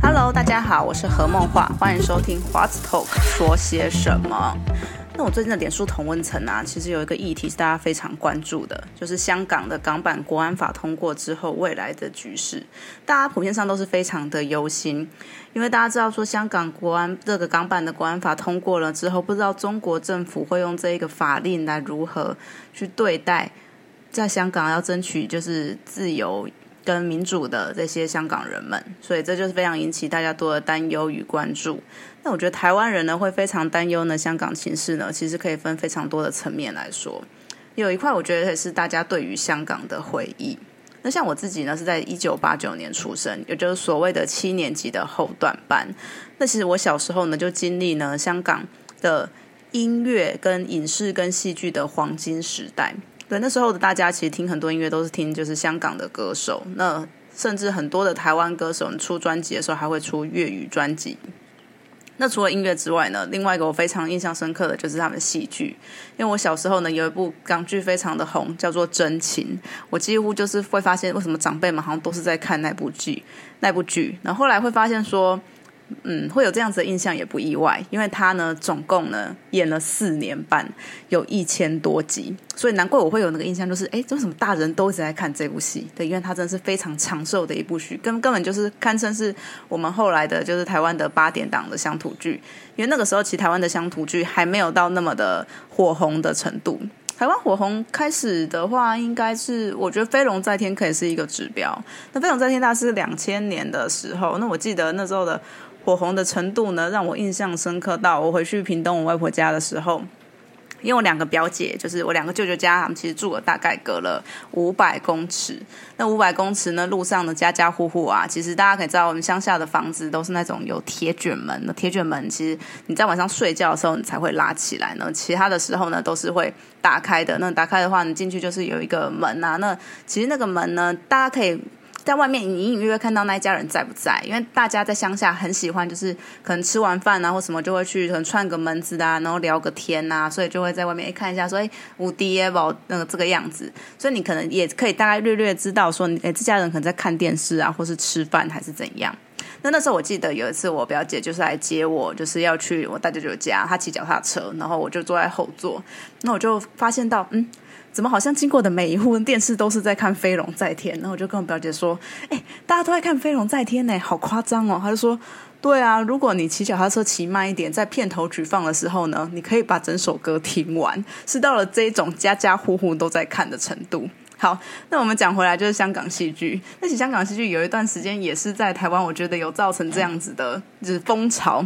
Hello，大家好，我是何梦画，欢迎收听华子 Talk 说些什么。那我最近的脸书同温层啊，其实有一个议题是大家非常关注的，就是香港的港版国安法通过之后未来的局势。大家普遍上都是非常的忧心，因为大家知道说香港国安这个港版的国安法通过了之后，不知道中国政府会用这一个法令来如何去对待在香港要争取就是自由跟民主的这些香港人们，所以这就是非常引起大家多的担忧与关注。那我觉得台湾人呢会非常担忧呢，香港情势呢，其实可以分非常多的层面来说。有一块我觉得也是大家对于香港的回忆。那像我自己呢，是在一九八九年出生，也就是所谓的七年级的后段班。那其实我小时候呢，就经历呢香港的音乐跟影视跟戏剧的黄金时代。对，那时候的大家其实听很多音乐都是听就是香港的歌手，那甚至很多的台湾歌手出专辑的时候还会出粤语专辑。那除了音乐之外呢，另外一个我非常印象深刻的就是他们的戏剧，因为我小时候呢有一部港剧非常的红，叫做《真情》，我几乎就是会发现为什么长辈们好像都是在看那部剧，那部剧，然后后来会发现说。嗯，会有这样子的印象也不意外，因为他呢总共呢演了四年半，有一千多集，所以难怪我会有那个印象，就是哎，为什么大人都一直在看这部戏？对，因为它真的是非常长寿的一部剧，根根本就是堪称是我们后来的就是台湾的八点档的乡土剧，因为那个时候其实台湾的乡土剧还没有到那么的火红的程度。台湾火红开始的话，应该是我觉得《飞龙在天》可以是一个指标。那《飞龙在天》大概是两千年的时候，那我记得那时候的。火红的程度呢，让我印象深刻到我回去屏东我外婆家的时候，因为我两个表姐，就是我两个舅舅家，他们其实住了大概隔了五百公尺。那五百公尺呢，路上的家家户户啊，其实大家可以知道，我们乡下的房子都是那种有铁卷门的。铁卷门其实你在晚上睡觉的时候，你才会拉起来呢，其他的时候呢都是会打开的。那打开的话，你进去就是有一个门啊。那其实那个门呢，大家可以。在外面隐隐约约看到那一家人在不在？因为大家在乡下很喜欢，就是可能吃完饭啊或什么就会去可能串个门子啊，然后聊个天啊，所以就会在外面看一下，说哎无敌宝那个这个样子，所以你可能也可以大概略略知道说，哎这家人可能在看电视啊，或是吃饭还是怎样。那那时候我记得有一次我表姐就是来接我，就是要去我大舅舅家，她骑脚踏车，然后我就坐在后座，那我就发现到嗯。怎么好像经过的每一户电视都是在看《飞龙在天》？然后我就跟我表姐说：“哎，大家都在看《飞龙在天》呢，好夸张哦！”她就说：“对啊，如果你骑脚踏车骑慢一点，在片头曲放的时候呢，你可以把整首歌听完，是到了这种家家户户都在看的程度。”好，那我们讲回来就是香港戏剧。那其实香港戏剧有一段时间也是在台湾，我觉得有造成这样子的，就是风潮。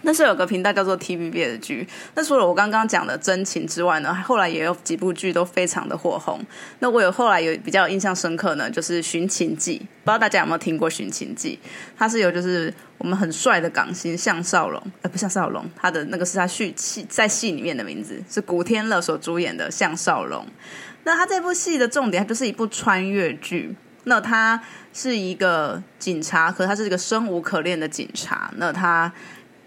那是有个频道叫做 TVB 的剧。那除了我刚刚讲的真情之外呢，后来也有几部剧都非常的火红。那我有后来有比较印象深刻呢，就是《寻秦记》，不知道大家有没有听过《寻秦记》？它是有就是我们很帅的港星向少龙，呃，不向少龙，他的那个是他戏戏在戏里面的名字，是古天乐所主演的向少龙。那他这部戏的重点，它就是一部穿越剧。那他是一个警察，可他是一个生无可恋的警察。那他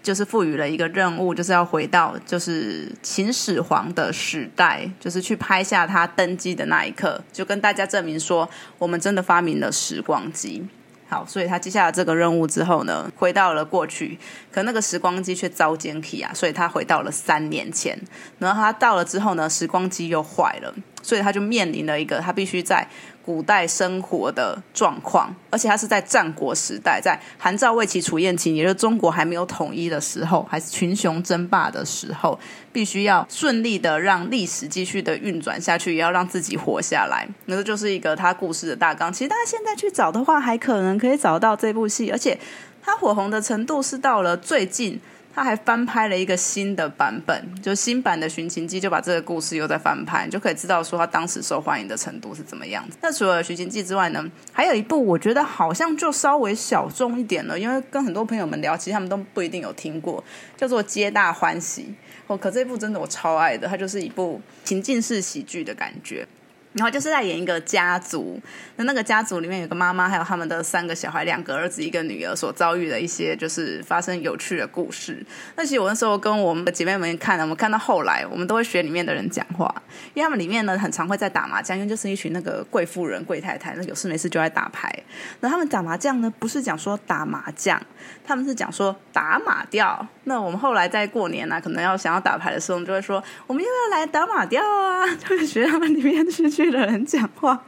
就是赋予了一个任务，就是要回到就是秦始皇的时代，就是去拍下他登基的那一刻，就跟大家证明说，我们真的发明了时光机。好，所以他接下了这个任务之后呢，回到了过去，可那个时光机却遭奸体啊，所以他回到了三年前。然后他到了之后呢，时光机又坏了，所以他就面临了一个他必须在。古代生活的状况，而且他是在战国时代，在韩赵魏齐楚燕秦，也就是中国还没有统一的时候，还是群雄争霸的时候，必须要顺利的让历史继续的运转下去，也要让自己活下来。那这就是一个他故事的大纲。其实大家现在去找的话，还可能可以找到这部戏，而且它火红的程度是到了最近。他还翻拍了一个新的版本，就新版的《寻秦记》，就把这个故事又在翻拍，就可以知道说他当时受欢迎的程度是怎么样子。那除了《寻秦记》之外呢，还有一部我觉得好像就稍微小众一点了，因为跟很多朋友们聊，其实他们都不一定有听过，叫做《皆大欢喜》。哦，可这部真的我超爱的，它就是一部情境式喜剧的感觉。然后就是在演一个家族，那那个家族里面有个妈妈，还有他们的三个小孩，两个儿子一个女儿所遭遇的一些就是发生有趣的故事。那其实我那时候跟我们的姐妹们看，我们看到后来，我们都会学里面的人讲话，因为他们里面呢很常会在打麻将，因为就是一群那个贵妇人、贵太太，那有事没事就在打牌。那他们打麻将呢，不是讲说打麻将，他们是讲说打马吊。那我们后来在过年呢，可能要想要打牌的时候，我们就会说，我们要不要来打马吊啊？就会学他们里面去去。的人讲话，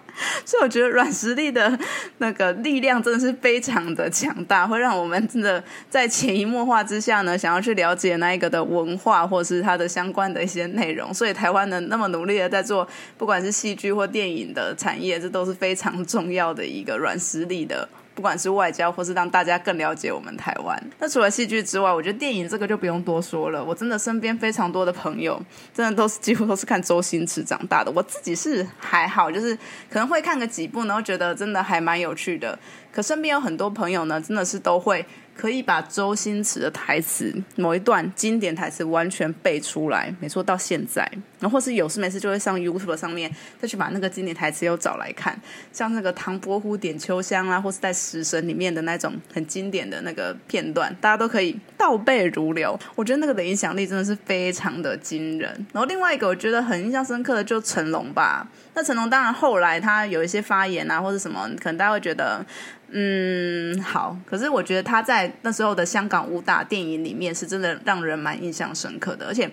所以我觉得软实力的那个力量真的是非常的强大，会让我们真的在潜移默化之下呢，想要去了解那一个的文化，或是它的相关的一些内容。所以台湾呢那么努力的在做，不管是戏剧或电影的产业，这都是非常重要的一个软实力的。不管是外交，或是让大家更了解我们台湾。那除了戏剧之外，我觉得电影这个就不用多说了。我真的身边非常多的朋友，真的都是几乎都是看周星驰长大的。我自己是还好，就是可能会看个几部，然后觉得真的还蛮有趣的。可身边有很多朋友呢，真的是都会。可以把周星驰的台词某一段经典台词完全背出来，没错，到现在，然后或是有事没事就会上 YouTube 上面再去把那个经典台词又找来看，像那个唐伯虎点秋香啊，或是在食神里面的那种很经典的那个片段，大家都可以倒背如流。我觉得那个的影响力真的是非常的惊人。然后另外一个我觉得很印象深刻的就成龙吧，那成龙当然后来他有一些发言啊或者什么，可能大家会觉得。嗯，好。可是我觉得他在那时候的香港武打电影里面是真的让人蛮印象深刻的，而且。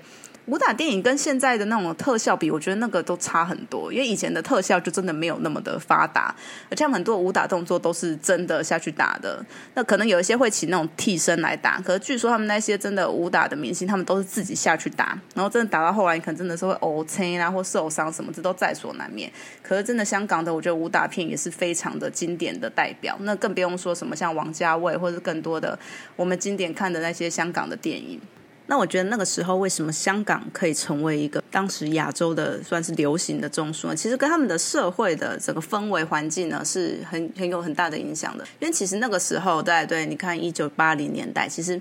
武打电影跟现在的那种特效比，我觉得那个都差很多。因为以前的特效就真的没有那么的发达，而且很多武打动作都是真的下去打的。那可能有一些会请那种替身来打，可是据说他们那些真的武打的明星，他们都是自己下去打，然后真的打到后来，可能真的是会呕青啊，或受伤什么，这都在所难免。可是真的香港的，我觉得武打片也是非常的经典的代表。那更不用说什么像王家卫，或者更多的我们经典看的那些香港的电影。那我觉得那个时候为什么香港可以成为一个当时亚洲的算是流行的中枢呢？其实跟他们的社会的整个氛围环境呢是很很有很大的影响的。因为其实那个时候，在对你看一九八零年代，其实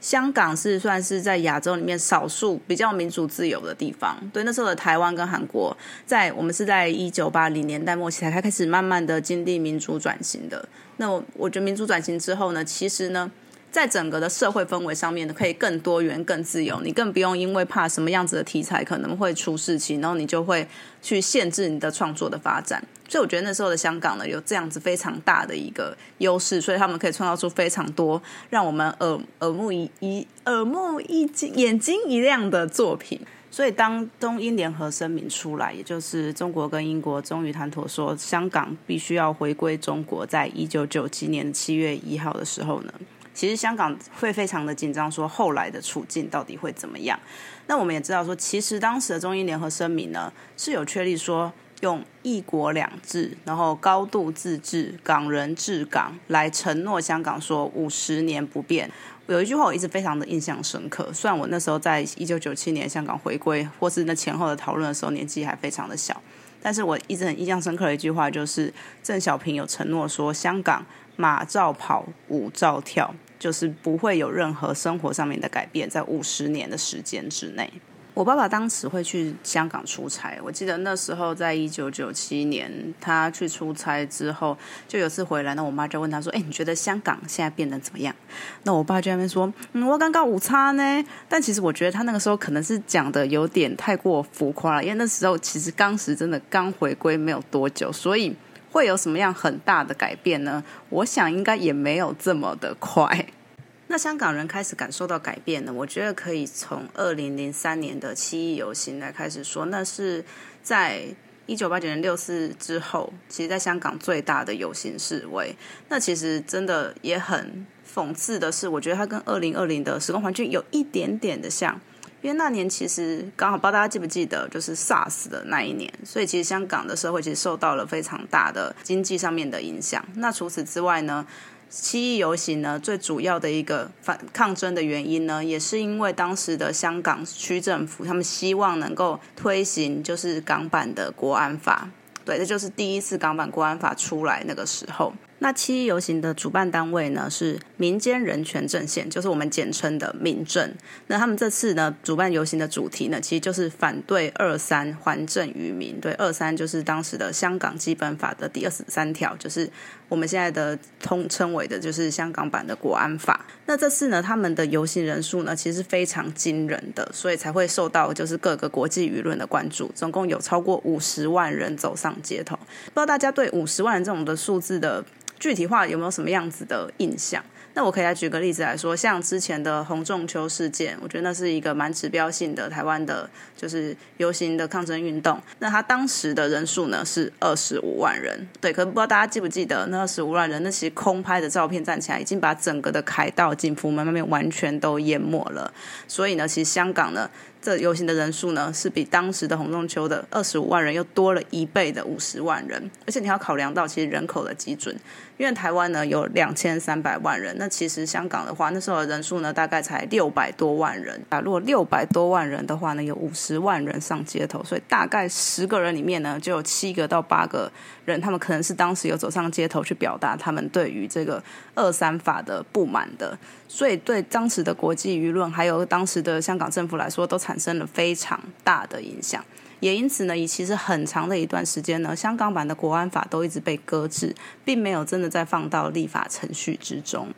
香港是算是在亚洲里面少数比较民主自由的地方。对那时候的台湾跟韩国，在我们是在一九八零年代末期才开始慢慢的经历民主转型的。那我我觉得民主转型之后呢，其实呢。在整个的社会氛围上面呢，可以更多元、更自由。你更不用因为怕什么样子的题材可能会出事情，然后你就会去限制你的创作的发展。所以我觉得那时候的香港呢，有这样子非常大的一个优势，所以他们可以创造出非常多让我们耳耳目一一耳目一睛、眼睛一亮的作品。所以当中英联合声明出来，也就是中国跟英国终于谈妥说香港必须要回归中国，在一九九七年七月一号的时候呢。其实香港会非常的紧张，说后来的处境到底会怎么样？那我们也知道说，其实当时的中英联合声明呢是有确立说用一国两制，然后高度自治，港人治港，来承诺香港说五十年不变。有一句话我一直非常的印象深刻，虽然我那时候在一九九七年香港回归或是那前后的讨论的时候年纪还非常的小，但是我一直很印象深刻的一句话就是郑小平有承诺说香港马照跑，舞照跳。就是不会有任何生活上面的改变，在五十年的时间之内。我爸爸当时会去香港出差，我记得那时候在一九九七年，他去出差之后，就有次回来，那我妈就问他说：“哎，你觉得香港现在变得怎么样？”那我爸就那边说：“嗯，我刚刚午餐呢。”但其实我觉得他那个时候可能是讲的有点太过浮夸了，因为那时候其实当时真的刚回归没有多久，所以。会有什么样很大的改变呢？我想应该也没有这么的快。那香港人开始感受到改变呢？我觉得可以从二零零三年的七一游行来开始说。那是在一九八九年六四之后，其实在香港最大的游行示威。那其实真的也很讽刺的是，我觉得它跟二零二零的时空环境有一点点的像。因为那年其实刚好，不知道大家记不记得，就是 SARS 的那一年，所以其实香港的社会其实受到了非常大的经济上面的影响。那除此之外呢，七一游行呢，最主要的一个反抗争的原因呢，也是因为当时的香港区政府他们希望能够推行就是港版的国安法。对，这就是第一次港版国安法出来那个时候。那七一游行的主办单位呢是民间人权阵线，就是我们简称的民政。那他们这次呢主办游行的主题呢，其实就是反对二三还政于民。对，二三就是当时的香港基本法的第二十三条，就是我们现在的通称为的，就是香港版的国安法。那这次呢，他们的游行人数呢，其实非常惊人的，所以才会受到就是各个国际舆论的关注。总共有超过五十万人走上街头，不知道大家对五十万人这种的数字的。具体化有没有什么样子的印象？那我可以来举个例子来说，像之前的洪仲秋事件，我觉得那是一个蛮指标性的台湾的，就是游行的抗争运动。那他当时的人数呢是二十五万人，对，可是不知道大家记不记得那二十五万人？那其实空拍的照片站起来，已经把整个的凯道、景福门那边完全都淹没了。所以呢，其实香港呢。这游行的人数呢，是比当时的洪仲秋的二十五万人又多了一倍的五十万人，而且你要考量到其实人口的基准，因为台湾呢有两千三百万人，那其实香港的话，那时候人数呢大概才六百多万人啊。如果六百多万人的话呢，有五十万人上街头，所以大概十个人里面呢，就有七个到八个人，他们可能是当时有走上街头去表达他们对于这个二三法的不满的。所以，对当时的国际舆论，还有当时的香港政府来说，都产生了非常大的影响。也因此呢，以其实很长的一段时间呢，香港版的国安法都一直被搁置，并没有真的再放到立法程序之中。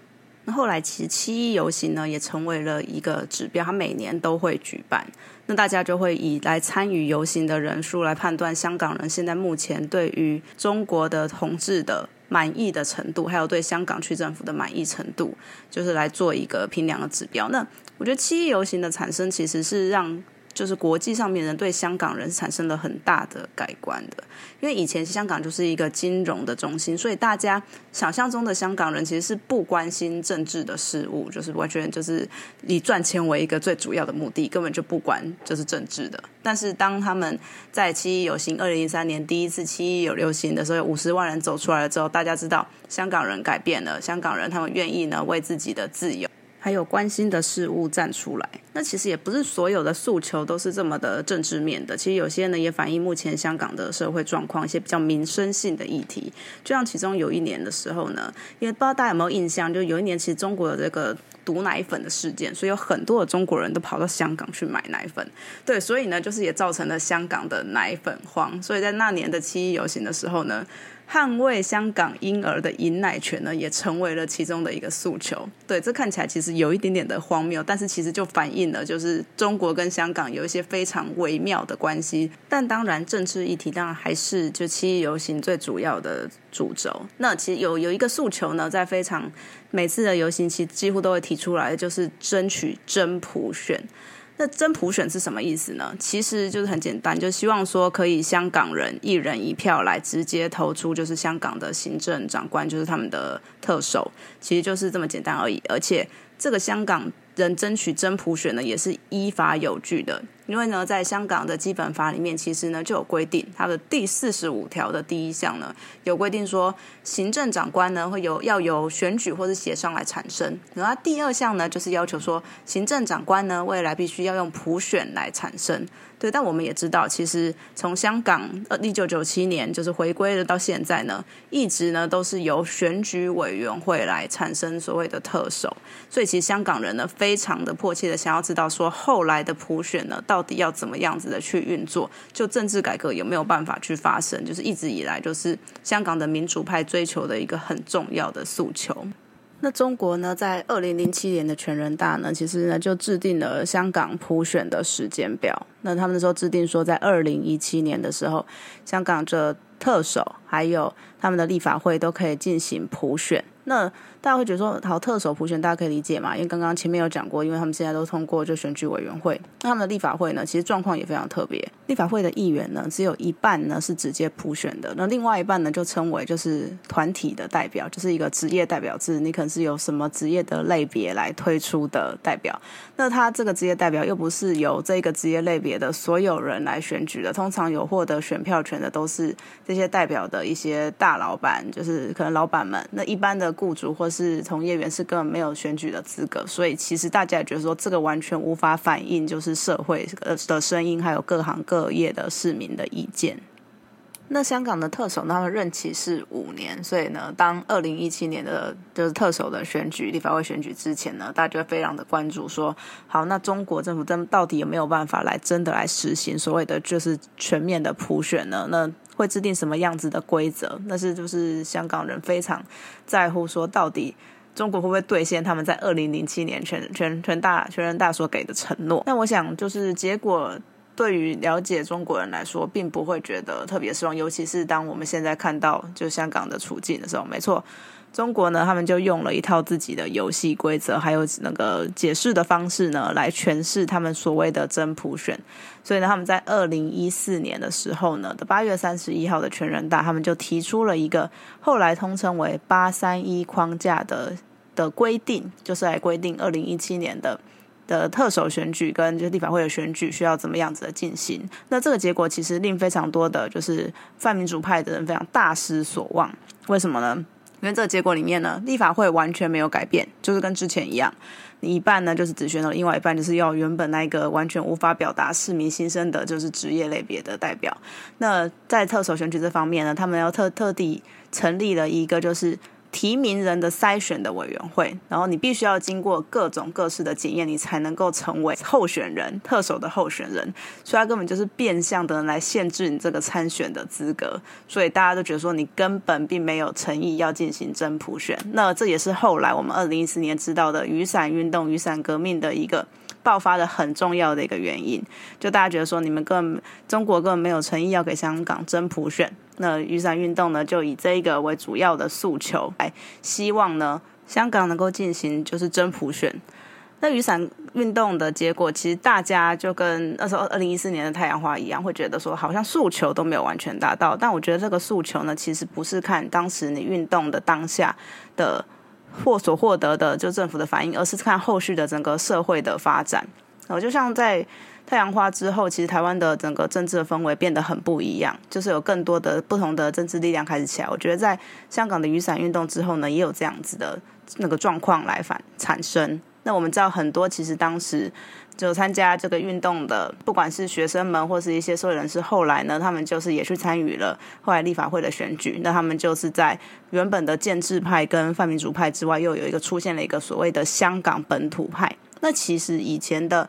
那后来，其实七一游行呢，也成为了一个指标，它每年都会举办。那大家就会以来参与游行的人数来判断香港人现在目前对于中国的统治的。满意的程度，还有对香港区政府的满意程度，就是来做一个评量的指标。那我觉得七一游行的产生，其实是让。就是国际上面人对香港人产生了很大的改观的，因为以前香港就是一个金融的中心，所以大家想象中的香港人其实是不关心政治的事物，就是完全就是以赚钱为一个最主要的目的，根本就不管就是政治的。但是当他们在七一游行，二零一三年第一次七一有流行的时候，五十万人走出来了之后，大家知道香港人改变了，香港人他们愿意呢为自己的自由。还有关心的事物站出来，那其实也不是所有的诉求都是这么的政治面的。其实有些呢也反映目前香港的社会状况，一些比较民生性的议题。就像其中有一年的时候呢，也不知道大家有没有印象，就有一年其实中国的这个毒奶粉的事件，所以有很多的中国人都跑到香港去买奶粉。对，所以呢就是也造成了香港的奶粉荒。所以在那年的七一游行的时候呢。捍卫香港婴儿的饮奶权呢，也成为了其中的一个诉求。对，这看起来其实有一点点的荒谬，但是其实就反映了就是中国跟香港有一些非常微妙的关系。但当然，政治议题当然还是就七一游行最主要的主轴。那其实有有一个诉求呢，在非常每次的游行期几乎都会提出来，就是争取真普选。那真普选是什么意思呢？其实就是很简单，就希望说可以香港人一人一票来直接投出，就是香港的行政长官，就是他们的特首，其实就是这么简单而已。而且这个香港。人争取真普选呢，也是依法有据的。因为呢，在香港的基本法里面，其实呢就有规定，它的第四十五条的第一项呢，有规定说，行政长官呢会有要由选举或者协商来产生。然后第二项呢，就是要求说，行政长官呢未来必须要用普选来产生。对，但我们也知道，其实从香港呃一九九七年就是回归了到现在呢，一直呢都是由选举委员会来产生所谓的特首。所以其实香港人呢非常的迫切的想要知道说，后来的普选呢到到底要怎么样子的去运作？就政治改革有没有办法去发生？就是一直以来就是香港的民主派追求的一个很重要的诉求。那中国呢，在二零零七年的全人大呢，其实呢就制定了香港普选的时间表。那他们那时候制定说，在二零一七年的时候，香港这特首还有他们的立法会都可以进行普选。那大家会觉得说，好特首普选，大家可以理解嘛？因为刚刚前面有讲过，因为他们现在都通过就选举委员会，那他们的立法会呢，其实状况也非常特别。立法会的议员呢，只有一半呢是直接普选的，那另外一半呢就称为就是团体的代表，就是一个职业代表制，你可能是由什么职业的类别来推出的代表。那他这个职业代表又不是由这个职业类别的所有人来选举的，通常有获得选票权的都是这些代表的一些大老板，就是可能老板们。那一般的雇主或是从业员是根本没有选举的资格，所以其实大家也觉得说这个完全无法反映就是社会呃的声音，还有各行各业的市民的意见。那香港的特首，他们任期是五年，所以呢，当二零一七年的就是特首的选举、立法会选举之前呢，大家就非常的关注，说好，那中国政府真到底有没有办法来真的来实行所谓的就是全面的普选呢？那会制定什么样子的规则？那是就是香港人非常在乎，说到底中国会不会兑现他们在二零零七年全全全大全人大所给的承诺？那我想就是结果。对于了解中国人来说，并不会觉得特别失望，尤其是当我们现在看到就香港的处境的时候，没错，中国呢，他们就用了一套自己的游戏规则，还有那个解释的方式呢，来诠释他们所谓的真普选。所以呢，他们在二零一四年的时候呢的八月三十一号的全人大，他们就提出了一个后来通称为八三一框架的的规定，就是来规定二零一七年的。的特首选举跟就立法会的选举需要怎么样子的进行？那这个结果其实令非常多的就是泛民主派的人非常大失所望。为什么呢？因为这个结果里面呢，立法会完全没有改变，就是跟之前一样，一半呢就是只选了，另外一半就是要原本那个完全无法表达市民心声的，就是职业类别的代表。那在特首选举这方面呢，他们要特特地成立了一个就是。提名人的筛选的委员会，然后你必须要经过各种各式的检验，你才能够成为候选人、特首的候选人。所以，他根本就是变相的来限制你这个参选的资格。所以，大家都觉得说你根本并没有诚意要进行真普选。那这也是后来我们二零一四年知道的雨伞运动、雨伞革命的一个爆发的很重要的一个原因。就大家觉得说，你们根本中国根本没有诚意要给香港真普选。那雨伞运动呢，就以这一个为主要的诉求，来希望呢香港能够进行就是真普选。那雨伞运动的结果，其实大家就跟那时候二零一四年的太阳花一样，会觉得说好像诉求都没有完全达到。但我觉得这个诉求呢，其实不是看当时你运动的当下的获所获得的就政府的反应，而是看后续的整个社会的发展。我就像在。太阳花之后，其实台湾的整个政治的氛围变得很不一样，就是有更多的不同的政治力量开始起来。我觉得在香港的雨伞运动之后呢，也有这样子的那个状况来反产生。那我们知道很多，其实当时就参加这个运动的，不管是学生们或是一些社会人士，后来呢，他们就是也去参与了后来立法会的选举。那他们就是在原本的建制派跟泛民主派之外，又有一个出现了一个所谓的香港本土派。那其实以前的。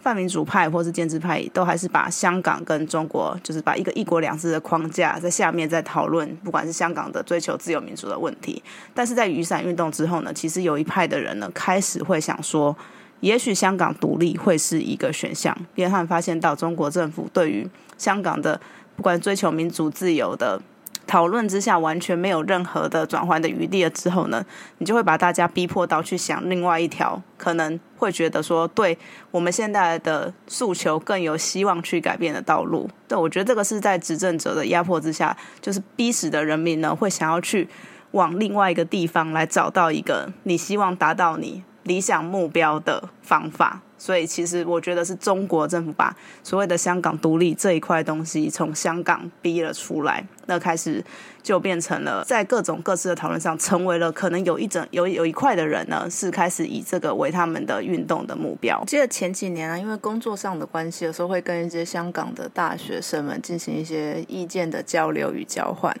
泛民主派或是建制派都还是把香港跟中国，就是把一个一国两制的框架在下面在讨论，不管是香港的追求自由民主的问题。但是在雨伞运动之后呢，其实有一派的人呢开始会想说，也许香港独立会是一个选项，约翰发现到中国政府对于香港的不管追求民主自由的。讨论之下完全没有任何的转换的余地了之后呢，你就会把大家逼迫到去想另外一条可能会觉得说对我们现在的诉求更有希望去改变的道路。对，我觉得这个是在执政者的压迫之下，就是逼死的人民呢会想要去往另外一个地方来找到一个你希望达到你理想目标的方法。所以，其实我觉得是中国政府把所谓的香港独立这一块东西从香港逼了出来，那开始就变成了在各种各自的讨论上，成为了可能有一整有有一块的人呢，是开始以这个为他们的运动的目标。记得前几年啊，因为工作上的关系，有时候会跟一些香港的大学生们进行一些意见的交流与交换。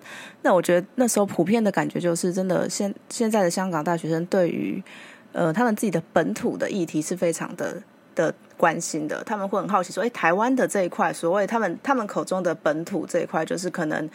那我觉得那时候普遍的感觉就是，真的现现在的香港大学生对于。呃，他们自己的本土的议题是非常的的关心的，他们会很好奇说，哎，台湾的这一块，所谓他们他们口中的本土这一块，就是可能。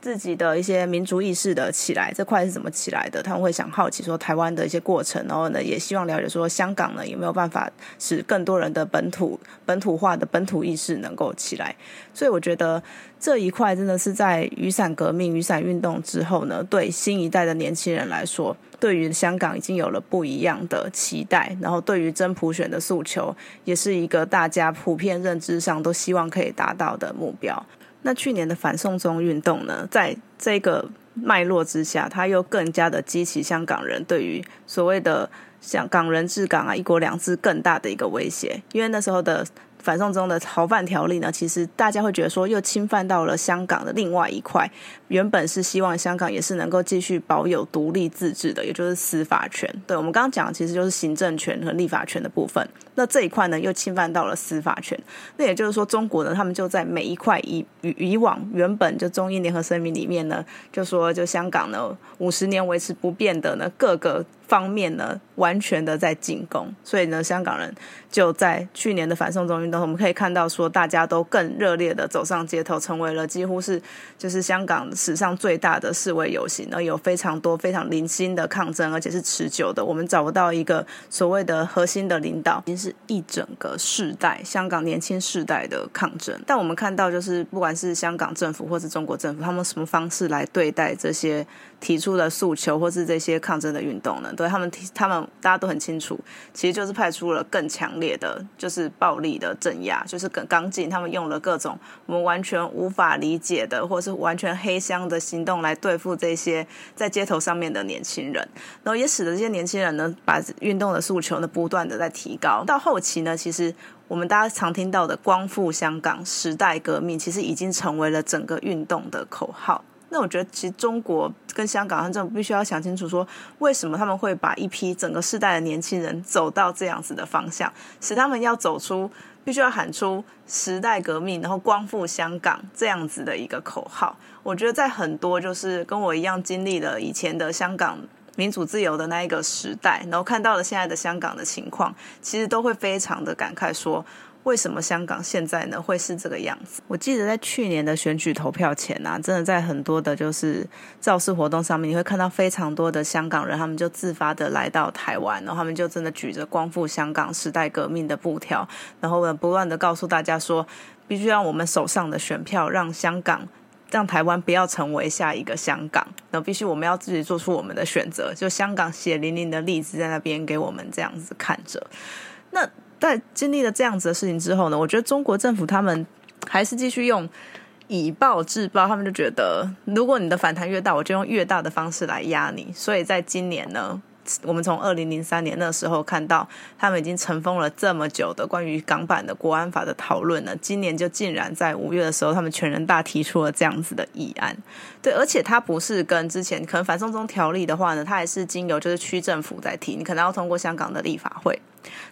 自己的一些民族意识的起来，这块是怎么起来的？他们会想好奇说台湾的一些过程，然后呢，也希望了解说香港呢有没有办法使更多人的本土 本土化的本土意识能够起来。所以我觉得这一块真的是在雨伞革命、雨伞运动之后呢，对新一代的年轻人来说，对于香港已经有了不一样的期待，然后对于真普选的诉求，也是一个大家普遍认知上都希望可以达到的目标。那去年的反送中运动呢，在这个脉络之下，它又更加的激起香港人对于所谓的“香港人治港啊，一国两制”更大的一个威胁。因为那时候的反送中的逃犯条例呢，其实大家会觉得说又侵犯到了香港的另外一块，原本是希望香港也是能够继续保有独立自治的，也就是司法权。对我们刚刚讲的，其实就是行政权和立法权的部分。那这一块呢，又侵犯到了司法权。那也就是说，中国呢，他们就在每一块以以以往原本就中英联合声明里面呢，就说就香港呢五十年维持不变的呢各个。方面呢，完全的在进攻，所以呢，香港人就在去年的反送中运动，我们可以看到说，大家都更热烈的走上街头，成为了几乎是就是香港史上最大的示威游行，而有非常多非常零星的抗争，而且是持久的。我们找不到一个所谓的核心的领导，已经是一整个世代香港年轻世代的抗争。但我们看到，就是不管是香港政府或是中国政府，他们什么方式来对待这些提出的诉求，或是这些抗争的运动呢？对他们，他们大家都很清楚，其实就是派出了更强烈的，就是暴力的镇压，就是更刚劲。他们用了各种我们完全无法理解的，或是完全黑这样的行动来对付这些在街头上面的年轻人，然后也使得这些年轻人呢，把运动的诉求呢，不断的在提高。到后期呢，其实我们大家常听到的“光复香港”“时代革命”，其实已经成为了整个运动的口号。那我觉得，其实中国跟香港，他政府必须要想清楚，说为什么他们会把一批整个世代的年轻人走到这样子的方向，使他们要走出，必须要喊出时代革命，然后光复香港这样子的一个口号。我觉得，在很多就是跟我一样经历了以前的香港民主自由的那一个时代，然后看到了现在的香港的情况，其实都会非常的感慨说。为什么香港现在呢会是这个样子？我记得在去年的选举投票前啊，真的在很多的就是造势活动上面，你会看到非常多的香港人，他们就自发的来到台湾，然后他们就真的举着光复香港时代革命的布条，然后呢不断的告诉大家说，必须让我们手上的选票让香港、让台湾不要成为下一个香港，然后必须我们要自己做出我们的选择。就香港血淋淋的例子在那边给我们这样子看着，那。在经历了这样子的事情之后呢，我觉得中国政府他们还是继续用以暴制暴，他们就觉得如果你的反弹越大，我就用越大的方式来压你。所以在今年呢。我们从二零零三年那时候看到，他们已经尘封了这么久的关于港版的国安法的讨论呢，今年就竟然在五月的时候，他们全人大提出了这样子的议案。对，而且它不是跟之前可能反送中条例的话呢，它还是经由就是区政府在提，你可能要通过香港的立法会。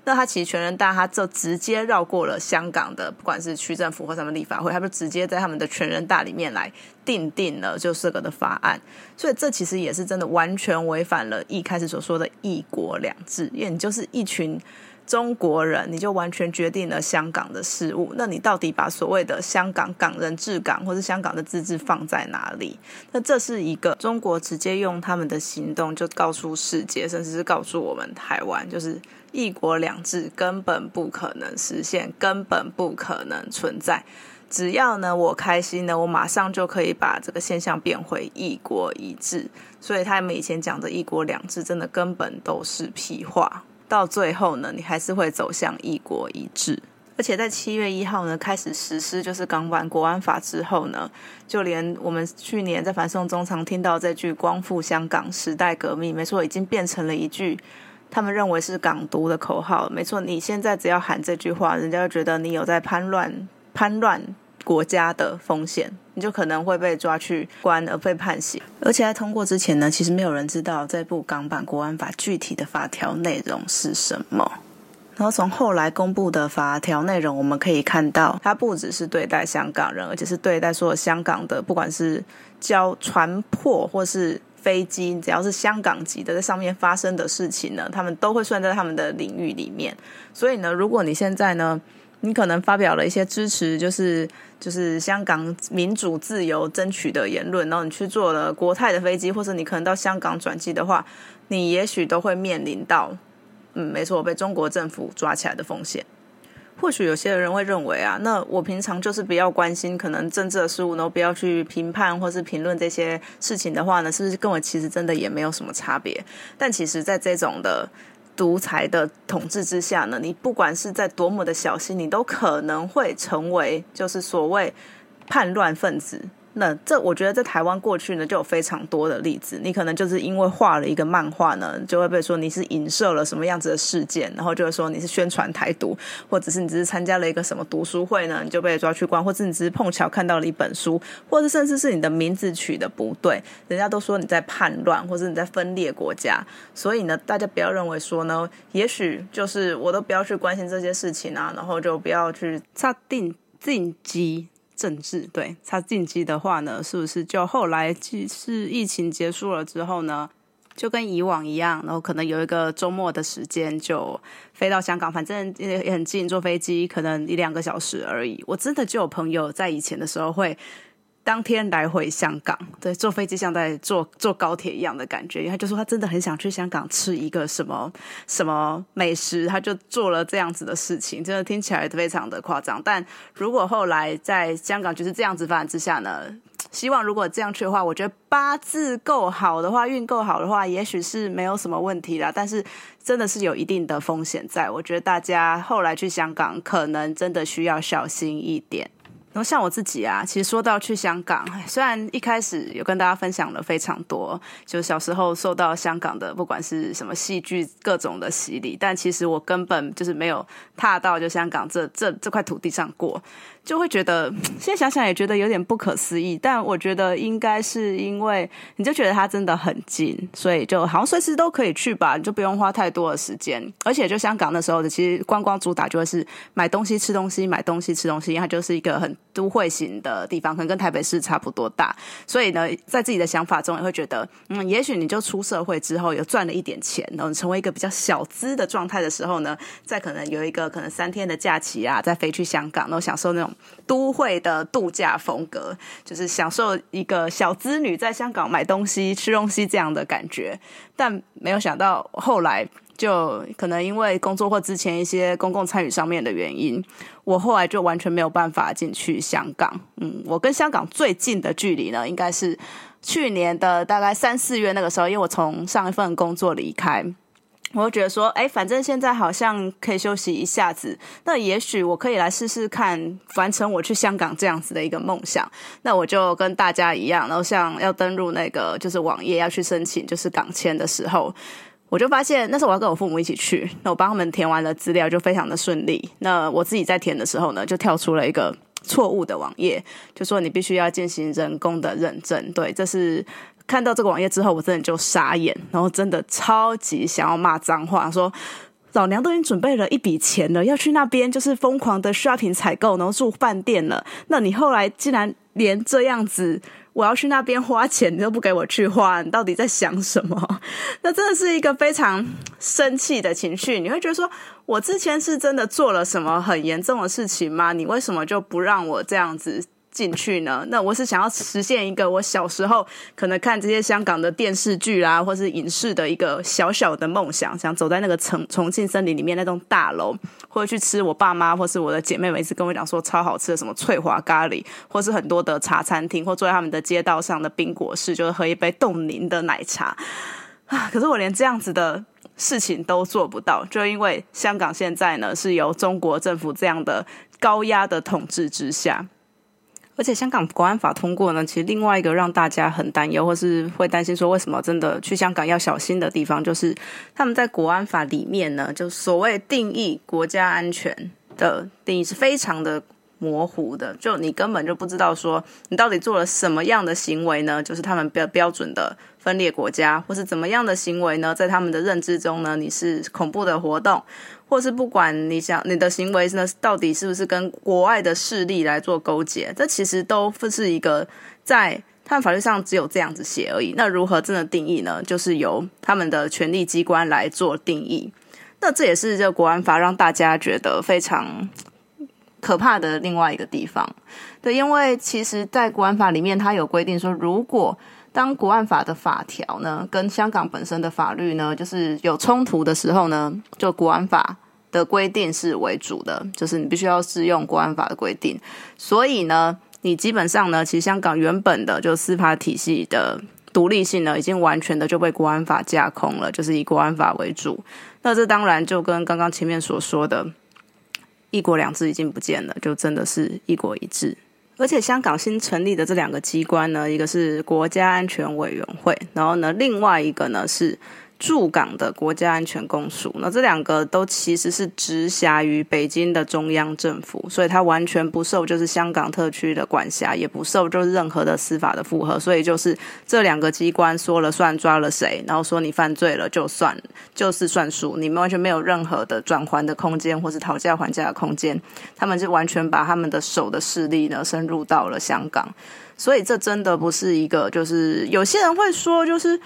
那他其实全人大他就直接绕过了香港的，不管是区政府或什么立法会，他就直接在他们的全人大里面来定定了就这个的法案。所以这其实也是真的完全违反了一开始所说的一国两制，因为你就是一群中国人，你就完全决定了香港的事务。那你到底把所谓的香港港人治港，或是香港的自治放在哪里？那这是一个中国直接用他们的行动就告诉世界，甚至是告诉我们台湾，就是。一国两制根本不可能实现，根本不可能存在。只要呢我开心呢，我马上就可以把这个现象变回一国一制。所以他们以前讲的一国两制，真的根本都是屁话。到最后呢，你还是会走向一国一制。而且在七月一号呢开始实施，就是港版国安法之后呢，就连我们去年在反送中常听到这句“光复香港，时代革命”，没错，已经变成了一句。他们认为是港独的口号，没错。你现在只要喊这句话，人家就觉得你有在叛乱、叛乱国家的风险，你就可能会被抓去关而被判刑。而且在通过之前呢，其实没有人知道这部港版国安法具体的法条内容是什么。然后从后来公布的法条内容，我们可以看到，它不只是对待香港人，而且是对待所有香港的，不管是交船破或是。飞机只要是香港籍的，在上面发生的事情呢，他们都会算在他们的领域里面。所以呢，如果你现在呢，你可能发表了一些支持，就是就是香港民主自由争取的言论，然后你去坐了国泰的飞机，或者你可能到香港转机的话，你也许都会面临到，嗯，没错，被中国政府抓起来的风险。或许有些人会认为啊，那我平常就是比较关心可能政治的事物，然后不要去评判或是评论这些事情的话呢，是不是跟我其实真的也没有什么差别？但其实，在这种的独裁的统治之下呢，你不管是在多么的小心，你都可能会成为就是所谓叛乱分子。那这我觉得在台湾过去呢就有非常多的例子，你可能就是因为画了一个漫画呢，就会被说你是影射了什么样子的事件，然后就会说你是宣传台独，或者是你只是参加了一个什么读书会呢，你就被抓去关，或者你只是碰巧看到了一本书，或者甚至是你的名字取的不对，人家都说你在叛乱，或者你在分裂国家。所以呢，大家不要认为说呢，也许就是我都不要去关心这些事情啊，然后就不要去插定进击。政治对他进击的话呢，是不是就后来即是疫情结束了之后呢，就跟以往一样，然后可能有一个周末的时间就飞到香港，反正也很近，坐飞机可能一两个小时而已。我真的就有朋友在以前的时候会。当天来回香港，对，坐飞机像在坐坐高铁一样的感觉。他就说他真的很想去香港吃一个什么什么美食，他就做了这样子的事情，真的听起来非常的夸张。但如果后来在香港就是这样子发展之下呢，希望如果这样去的话，我觉得八字够好的话，运够好的话，也许是没有什么问题啦。但是真的是有一定的风险在，我觉得大家后来去香港可能真的需要小心一点。然后像我自己啊，其实说到去香港，虽然一开始有跟大家分享了非常多，就小时候受到香港的不管是什么戏剧各种的洗礼，但其实我根本就是没有踏到就香港这这这块土地上过。就会觉得，现在想想也觉得有点不可思议，但我觉得应该是因为你就觉得它真的很近，所以就好像随时都可以去吧，你就不用花太多的时间。而且就香港那时候的，其实观光主打就会是买东西、吃东西、买东西、吃东西，因为它就是一个很都会型的地方，可能跟台北市差不多大。所以呢，在自己的想法中也会觉得，嗯，也许你就出社会之后有赚了一点钱，然后成为一个比较小资的状态的时候呢，再可能有一个可能三天的假期啊，再飞去香港，然后享受那种。都会的度假风格，就是享受一个小资女在香港买东西、吃东西这样的感觉。但没有想到后来，就可能因为工作或之前一些公共参与上面的原因，我后来就完全没有办法进去香港。嗯，我跟香港最近的距离呢，应该是去年的大概三四月那个时候，因为我从上一份工作离开。我觉得说，哎，反正现在好像可以休息一下子，那也许我可以来试试看，完成我去香港这样子的一个梦想。那我就跟大家一样，然后像要登录那个就是网页要去申请就是港签的时候，我就发现那时候我要跟我父母一起去，那我帮他们填完了资料就非常的顺利。那我自己在填的时候呢，就跳出了一个错误的网页，就说你必须要进行人工的认证。对，这是。看到这个网页之后，我真的就傻眼，然后真的超级想要骂脏话，说老娘都已经准备了一笔钱了，要去那边就是疯狂的 shopping 采购，然后住饭店了。那你后来竟然连这样子，我要去那边花钱，你都不给我去花，你到底在想什么？那真的是一个非常生气的情绪。你会觉得说，我之前是真的做了什么很严重的事情吗？你为什么就不让我这样子？进去呢？那我是想要实现一个我小时候可能看这些香港的电视剧啦，或是影视的一个小小的梦想，想走在那个重重庆森林里面那栋大楼，或者去吃我爸妈或是我的姐妹每次跟我讲说超好吃的什么翠华咖喱，或是很多的茶餐厅，或坐在他们的街道上的冰果室，就是喝一杯冻柠的奶茶啊！可是我连这样子的事情都做不到，就因为香港现在呢是由中国政府这样的高压的统治之下。而且香港国安法通过呢，其实另外一个让大家很担忧，或是会担心说为什么真的去香港要小心的地方，就是他们在国安法里面呢，就所谓定义国家安全的定义是非常的模糊的，就你根本就不知道说你到底做了什么样的行为呢？就是他们标标准的分裂国家，或是怎么样的行为呢？在他们的认知中呢，你是恐怖的活动。或是不管你想你的行为呢，到底是不是跟国外的势力来做勾结，这其实都是一个在他们法律上只有这样子写而已。那如何真的定义呢？就是由他们的权力机关来做定义。那这也是这国安法让大家觉得非常可怕的另外一个地方。对，因为其实，在国安法里面，它有规定说，如果当国安法的法条呢，跟香港本身的法律呢，就是有冲突的时候呢，就国安法的规定是为主的，就是你必须要适用国安法的规定。所以呢，你基本上呢，其实香港原本的就司法体系的独立性呢，已经完全的就被国安法架空了，就是以国安法为主。那这当然就跟刚刚前面所说的“一国两制”已经不见了，就真的是一国一制。而且香港新成立的这两个机关呢，一个是国家安全委员会，然后呢，另外一个呢是。驻港的国家安全公署，那这两个都其实是直辖于北京的中央政府，所以它完全不受就是香港特区的管辖，也不受就是任何的司法的负荷，所以就是这两个机关说了算，抓了谁，然后说你犯罪了就算，就是算数，你们完全没有任何的转还的空间或是讨价还价的空间，他们就完全把他们的手的势力呢深入到了香港，所以这真的不是一个，就是有些人会说就是。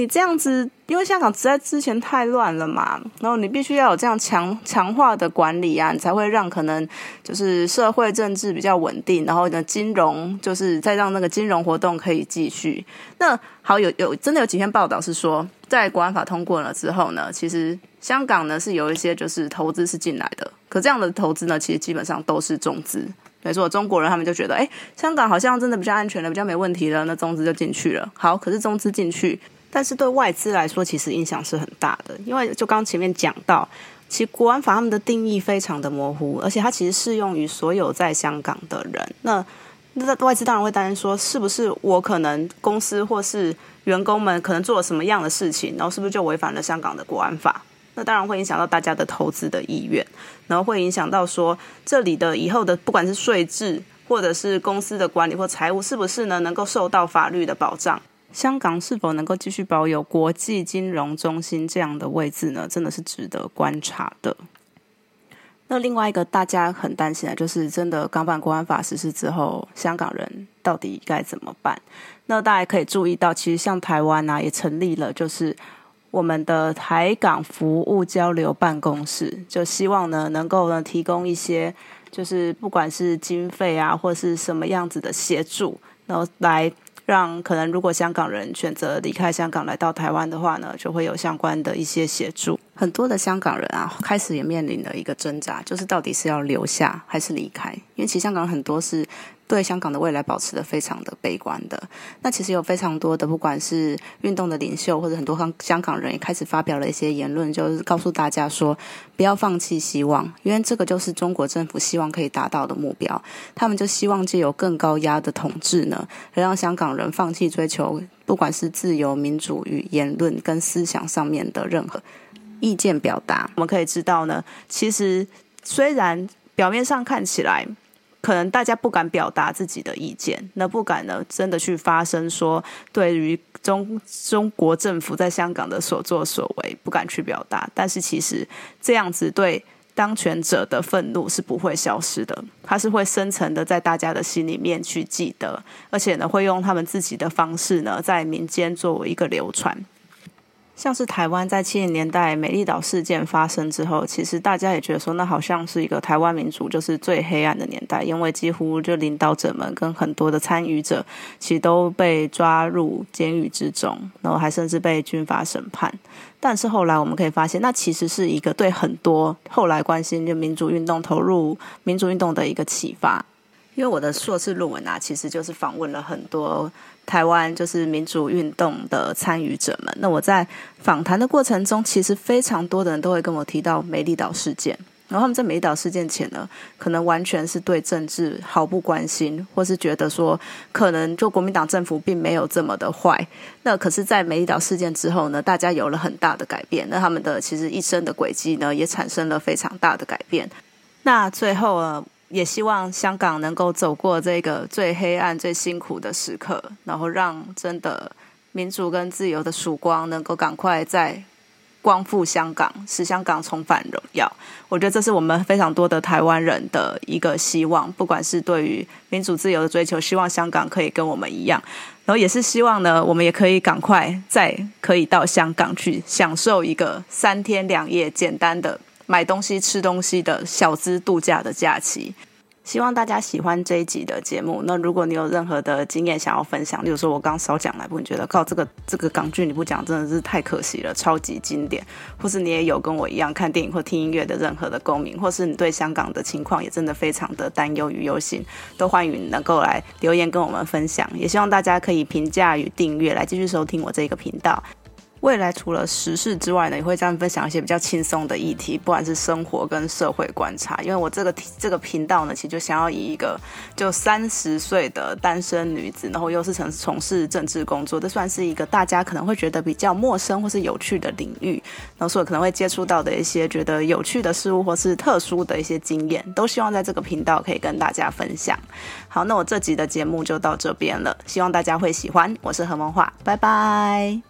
你这样子，因为香港实在之前太乱了嘛，然后你必须要有这样强强化的管理啊，你才会让可能就是社会政治比较稳定，然后呢，金融就是再让那个金融活动可以继续。那好，有有真的有几篇报道是说，在国安法通过了之后呢，其实香港呢是有一些就是投资是进来的，可这样的投资呢，其实基本上都是中资。没错，中国人他们就觉得，哎，香港好像真的比较安全了，比较没问题了，那中资就进去了。好，可是中资进去。但是对外资来说，其实影响是很大的，因为就刚前面讲到，其实国安法他们的定义非常的模糊，而且它其实适用于所有在香港的人。那那外资当然会担心说，是不是我可能公司或是员工们可能做了什么样的事情，然后是不是就违反了香港的国安法？那当然会影响到大家的投资的意愿，然后会影响到说这里的以后的不管是税制或者是公司的管理或财务，是不是呢能够受到法律的保障？香港是否能够继续保有国际金融中心这样的位置呢？真的是值得观察的。那另外一个大家很担心的，就是真的港版国安法实施之后，香港人到底该怎么办？那大家可以注意到，其实像台湾啊，也成立了就是我们的台港服务交流办公室，就希望呢能够呢提供一些，就是不管是经费啊，或是什么样子的协助，然后来。让可能如果香港人选择离开香港来到台湾的话呢，就会有相关的一些协助。很多的香港人啊，开始也面临了一个挣扎，就是到底是要留下还是离开？因为其实香港很多是。对香港的未来保持的非常的悲观的，那其实有非常多的，不管是运动的领袖或者很多香香港人也开始发表了一些言论，就是告诉大家说不要放弃希望，因为这个就是中国政府希望可以达到的目标。他们就希望借由更高压的统治呢，让香港人放弃追求不管是自由民主与言论跟思想上面的任何意见表达。我们可以知道呢，其实虽然表面上看起来。可能大家不敢表达自己的意见，那不敢呢，真的去发声说对于中中国政府在香港的所作所为不敢去表达，但是其实这样子对当权者的愤怒是不会消失的，它是会深层的在大家的心里面去记得，而且呢会用他们自己的方式呢在民间作为一个流传。像是台湾在七零年代美丽岛事件发生之后，其实大家也觉得说，那好像是一个台湾民主就是最黑暗的年代，因为几乎就领导者们跟很多的参与者，其实都被抓入监狱之中，然后还甚至被军法审判。但是后来我们可以发现，那其实是一个对很多后来关心就民主运动、投入民主运动的一个启发。因为我的硕士论文啊，其实就是访问了很多。台湾就是民主运动的参与者们。那我在访谈的过程中，其实非常多的人都会跟我提到美丽岛事件。然后他们在美丽岛事件前呢，可能完全是对政治毫不关心，或是觉得说可能就国民党政府并没有这么的坏。那可是，在美丽岛事件之后呢，大家有了很大的改变。那他们的其实一生的轨迹呢，也产生了非常大的改变。那最后呢？也希望香港能够走过这个最黑暗、最辛苦的时刻，然后让真的民主跟自由的曙光能够赶快再光复香港，使香港重返荣耀。我觉得这是我们非常多的台湾人的一个希望，不管是对于民主自由的追求，希望香港可以跟我们一样，然后也是希望呢，我们也可以赶快再可以到香港去享受一个三天两夜简单的。买东西、吃东西的小资度假的假期，希望大家喜欢这一集的节目。那如果你有任何的经验想要分享，例如说我刚少讲哪部，你觉得靠这个这个港剧你不讲真的是太可惜了，超级经典。或是你也有跟我一样看电影或听音乐的任何的共鸣，或是你对香港的情况也真的非常的担忧与忧心，都欢迎能够来留言跟我们分享。也希望大家可以评价与订阅，来继续收听我这个频道。未来除了时事之外呢，也会这样分享一些比较轻松的议题，不管是生活跟社会观察。因为我这个这个频道呢，其实就想要以一个就三十岁的单身女子，然后又是从从事政治工作，这算是一个大家可能会觉得比较陌生或是有趣的领域，然后所以可能会接触到的一些觉得有趣的事物或是特殊的一些经验，都希望在这个频道可以跟大家分享。好，那我这集的节目就到这边了，希望大家会喜欢。我是何梦画，拜拜。